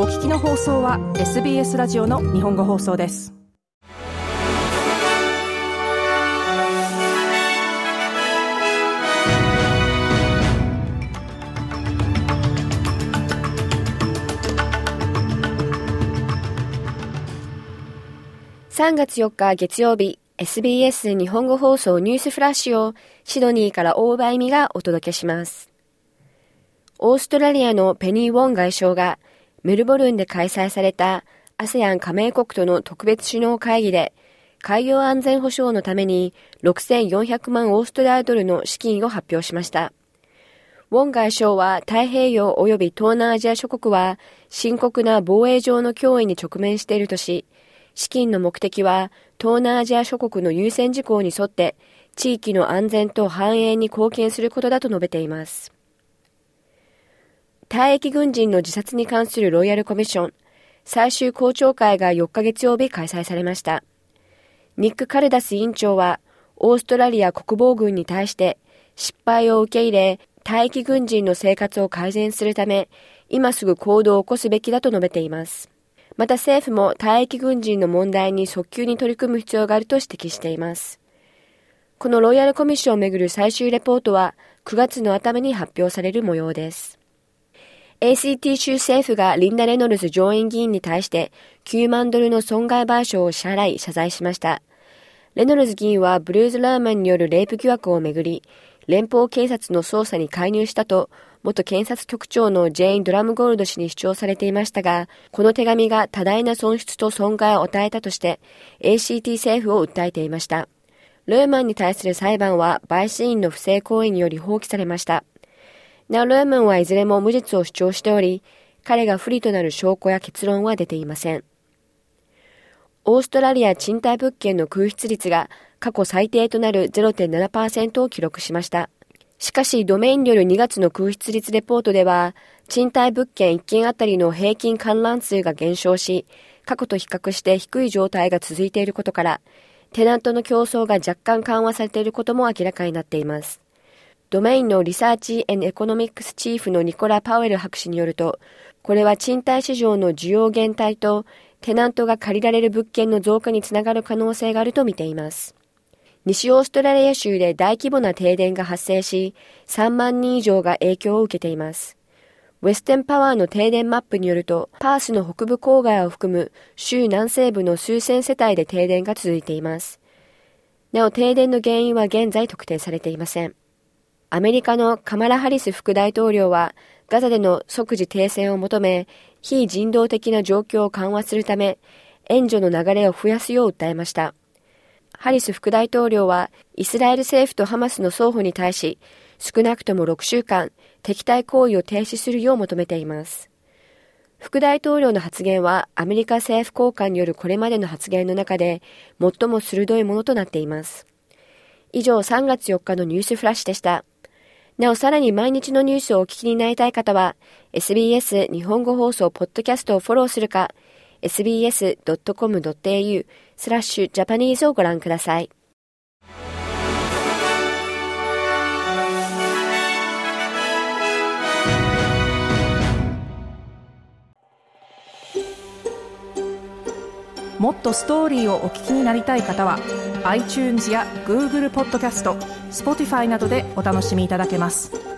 お聞きの放送は SBS ラジオの日本語放送です3月4日月曜日 SBS 日本語放送ニュースフラッシュをシドニーから大場恵美がお届けします。オーストラリアのペニー・ウォン外相がメルボルンで開催された ASEAN 加盟国との特別首脳会議で海洋安全保障のために6400万オーストラリアドルの資金を発表しました。ウォン外相は太平洋及び東南アジア諸国は深刻な防衛上の脅威に直面しているとし、資金の目的は東南アジア諸国の優先事項に沿って地域の安全と繁栄に貢献することだと述べています。退役軍人の自殺に関するロイヤルコミッション最終公聴会が4日月曜日開催されました。ニック・カルダス委員長はオーストラリア国防軍に対して失敗を受け入れ退役軍人の生活を改善するため今すぐ行動を起こすべきだと述べています。また政府も退役軍人の問題に早急に取り組む必要があると指摘しています。このロイヤルコミッションをめぐる最終レポートは9月の頭に発表される模様です。ACT 州政府がリンダ・レノルズ上院議員に対して9万ドルの損害賠償を支払い謝罪しました。レノルズ議員はブルーズ・ラーマンによるレイプ疑惑をめぐり、連邦警察の捜査に介入したと元検察局長のジェイン・ドラムゴールド氏に主張されていましたが、この手紙が多大な損失と損害を与えたとして、ACT 政府を訴えていました。ルーマンに対する裁判は、陪審員の不正行為により放棄されました。なお、ルーマンはいずれも無実を主張しており、彼が不利となる証拠や結論は出ていません。オーストラリア賃貸物件の空室率が過去最低となる0.7%を記録しました。しかし、ドメインによる2月の空室率レポートでは、賃貸物件1件あたりの平均観覧数が減少し、過去と比較して低い状態が続いていることから、テナントの競争が若干緩和されていることも明らかになっています。ドメインのリサーチ・エ・コノミックス・チーフのニコラ・パウエル博士によると、これは賃貸市場の需要減退とテナントが借りられる物件の増加につながる可能性があると見ています。西オーストラリア州で大規模な停電が発生し、3万人以上が影響を受けています。ウェステンパワーの停電マップによると、パースの北部郊外を含む州南西部の数千世帯で停電が続いています。なお、停電の原因は現在特定されていません。アメリカのカマラ・ハリス副大統領は、ガザでの即時停戦を求め、非人道的な状況を緩和するため、援助の流れを増やすよう訴えました。ハリス副大統領はイスラエル政府とハマスの双方に対し少なくとも6週間敵対行為を停止するよう求めています。副大統領の発言はアメリカ政府高官によるこれまでの発言の中で最も鋭いものとなっています。以上3月4日のニュースフラッシュでした。なおさらに毎日のニュースをお聞きになりたい方は SBS 日本語放送ポッドキャストをフォローするか sbs.com.au スラッシュジャパニーズをご覧ください。もっとストーリーをお聞きになりたい方は iTunes や Google ポッドキャスト Spotify などでお楽しみいただけます。